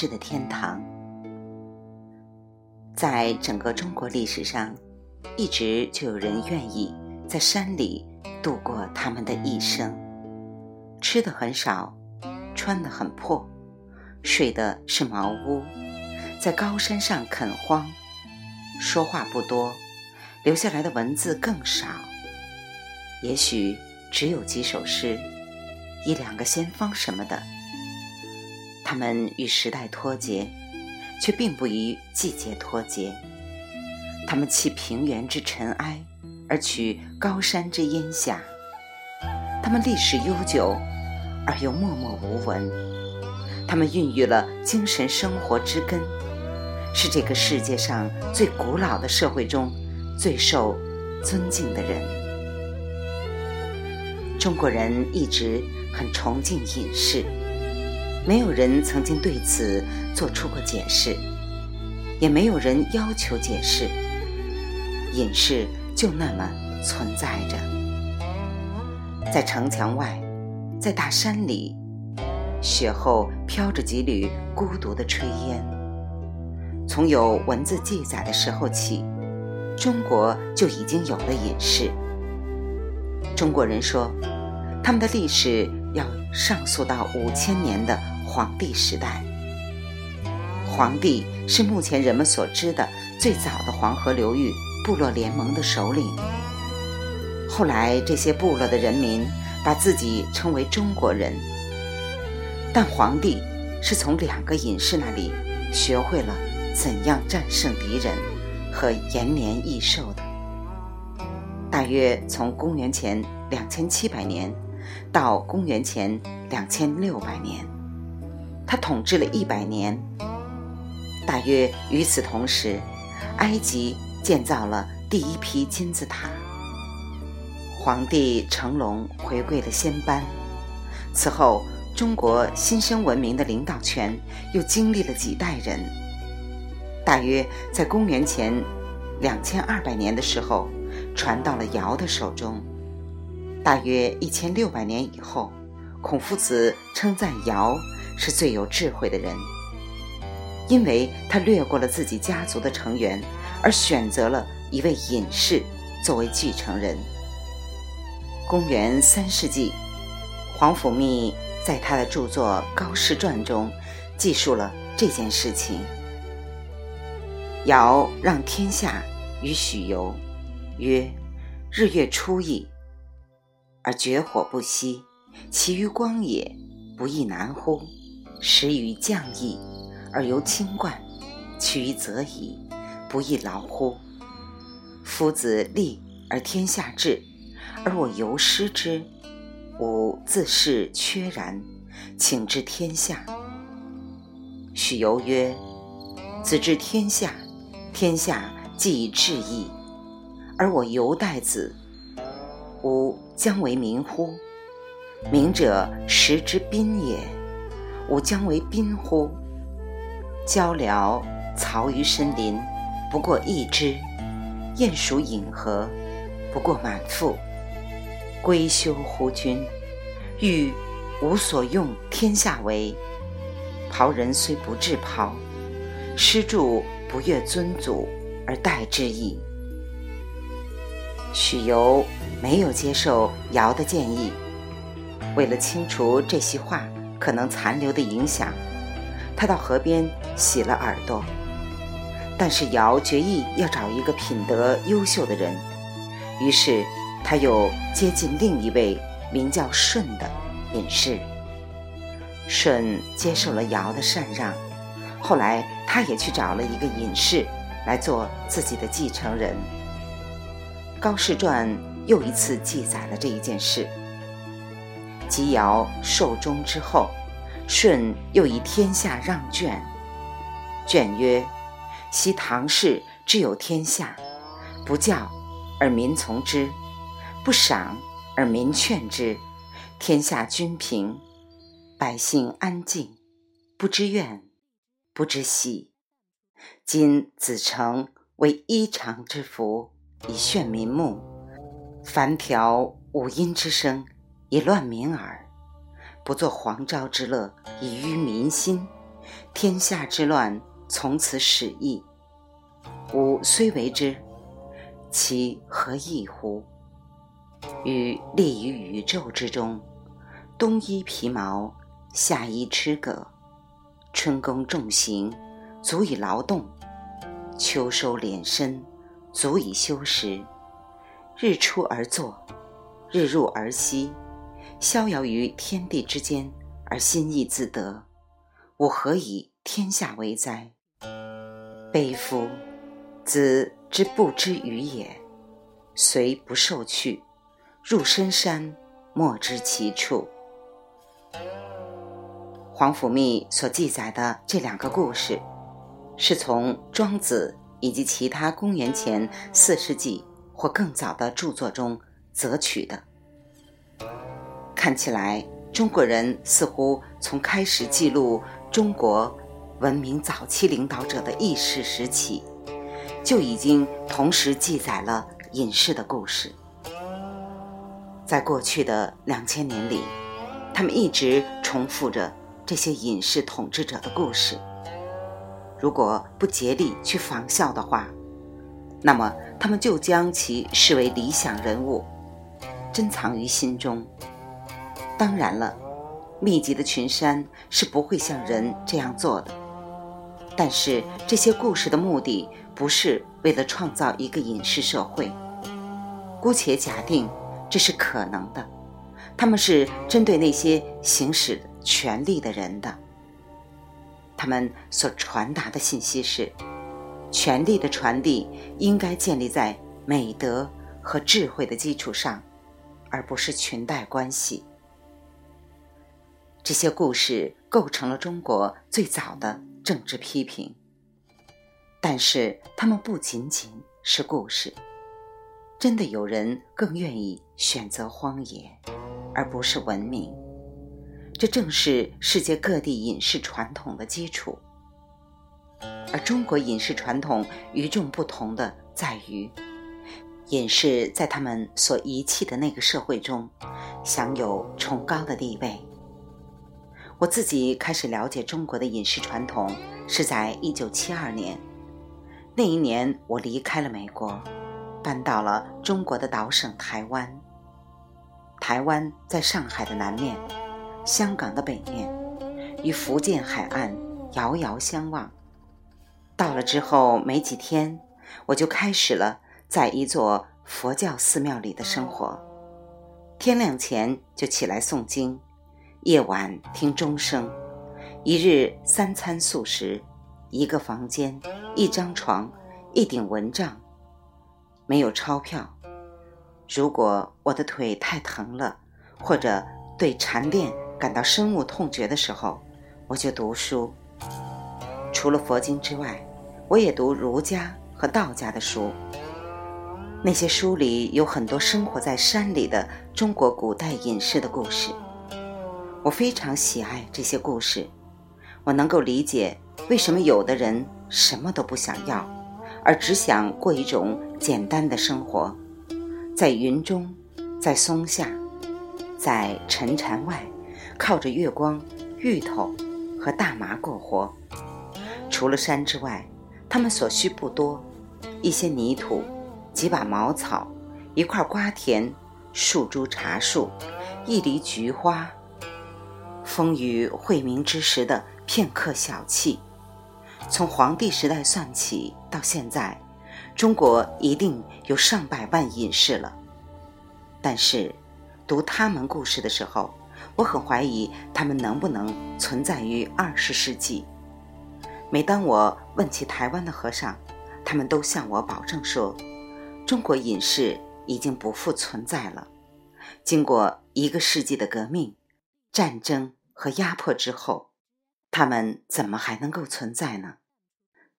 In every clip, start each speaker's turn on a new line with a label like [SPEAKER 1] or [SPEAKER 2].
[SPEAKER 1] 第一章，隐士的天堂。在整个中国历史上，一直就有人愿意在山里度过他们的一生，吃的很少，穿的很破，睡的是茅屋，在高山上垦荒，说话不多，留下来的文字更少，也许只有几首诗。一两个先锋什么的，他们与时代脱节，却并不与季节脱节。他们弃平原之尘埃，而取高山之烟霞。他们历史悠久，而又默默无闻。他们孕育了精神生活之根，是这个世界上最古老的社会中最受尊敬的人。中国人一直。很崇敬隐士，没有人曾经对此做出过解释，也没有人要求解释。隐士就那么存在着，在城墙外，在大山里，雪后飘着几缕孤独的炊烟。从有文字记载的时候起，中国就已经有了隐士。中国人说，他们的历史。要上溯到五千年的黄帝时代。黄帝是目前人们所知的最早的黄河流域部落联盟的首领。后来，这些部落的人民把自己称为中国人。但黄帝是从两个隐士那里学会了怎样战胜敌人和延年益寿的。大约从公元前两千七百年。到公元前两千六百年，他统治了一百年。大约与此同时，埃及建造了第一批金字塔。皇帝成龙回归了仙班。此后，中国新生文明的领导权又经历了几代人。大约在公元前两千二百年的时候，传到了尧的手中。大约一千六百年以后，孔夫子称赞尧是最有智慧的人，因为他略过了自己家族的成员，而选择了一位隐士作为继承人。公元三世纪，皇甫谧在他的著作《高士传》中记述了这件事情：尧让天下于许由，曰：“日月初矣。”而绝火不息，其于光也，不亦难乎？始于降矣，而由清贯，取于则矣，不亦劳乎？夫子立而天下治，而我由失之，吾自是缺然，请治天下。许由曰：“子治天下，天下既以治矣，而我犹待子。”吾将为民乎？民者，食之宾也。吾将为宾乎？鹪鹩曹于深林，不过一枝；鼹鼠饮河，不过满腹。归休乎君！欲无所用天下为。袍人虽不至袍，师著不越尊祖而待之矣。许由没有接受尧的建议，为了清除这些话可能残留的影响，他到河边洗了耳朵。但是尧决意要找一个品德优秀的人，于是他又接近另一位名叫舜的隐士。舜接受了尧的禅让，后来他也去找了一个隐士来做自己的继承人。《高士传》又一次记载了这一件事。及尧寿终之后，舜又以天下让卷。卷曰：“昔唐氏之有天下，不教而民从之，不赏而民劝之，天下均平，百姓安静，不知怨，不知喜。今子成为衣裳之福。”以炫民目，凡调五音之声，以乱民耳。不做黄昭之乐以娱民心，天下之乱从此始矣。吾虽为之，其何异乎？与立于宇宙之中，冬衣皮毛，夏衣吃葛，春耕种行，足以劳动；秋收敛身，足以修食。日出而作，日入而息，逍遥于天地之间，而心意自得。吾何以天下为哉？悲夫！子之不知与也，虽不受去，入深山，莫知其处。皇甫谧所记载的这两个故事，是从庄子以及其他公元前四世纪。或更早的著作中择取的。看起来，中国人似乎从开始记录中国文明早期领导者的轶事时起，就已经同时记载了隐士的故事。在过去的两千年里，他们一直重复着这些隐士统治者的故事。如果不竭力去仿效的话，那么，他们就将其视为理想人物，珍藏于心中。当然了，密集的群山是不会像人这样做的。但是，这些故事的目的不是为了创造一个隐士社会。姑且假定这是可能的，他们是针对那些行使权力的人的。他们所传达的信息是。权力的传递应该建立在美德和智慧的基础上，而不是裙带关系。这些故事构成了中国最早的政治批评，但是它们不仅仅是故事。真的有人更愿意选择荒野，而不是文明。这正是世界各地隐士传统的基础。而中国隐士传统与众不同的在于，隐士在他们所遗弃的那个社会中，享有崇高的地位。我自己开始了解中国的饮食传统是在一九七二年，那一年我离开了美国，搬到了中国的岛省台湾。台湾在上海的南面，香港的北面，与福建海岸遥遥相望。到了之后没几天，我就开始了在一座佛教寺庙里的生活。天亮前就起来诵经，夜晚听钟声，一日三餐素食，一个房间，一张床，一顶蚊帐，没有钞票。如果我的腿太疼了，或者对禅殿感到深恶痛绝的时候，我就读书。除了佛经之外，我也读儒家和道家的书，那些书里有很多生活在山里的中国古代隐士的故事。我非常喜爱这些故事，我能够理解为什么有的人什么都不想要，而只想过一种简单的生活，在云中，在松下，在沉禅外，靠着月光、芋头和大麻过活。除了山之外。他们所需不多，一些泥土，几把茅草，一块瓜田，数株茶树，一篱菊花。风雨晦明之时的片刻小憩。从黄帝时代算起到现在，中国一定有上百万隐士了。但是，读他们故事的时候，我很怀疑他们能不能存在于二十世纪。每当我问起台湾的和尚，他们都向我保证说，中国隐士已经不复存在了。经过一个世纪的革命、战争和压迫之后，他们怎么还能够存在呢？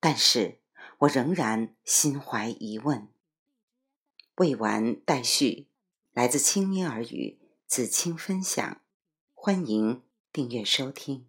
[SPEAKER 1] 但是我仍然心怀疑问。未完待续，来自清音耳语子清分享，欢迎订阅收听。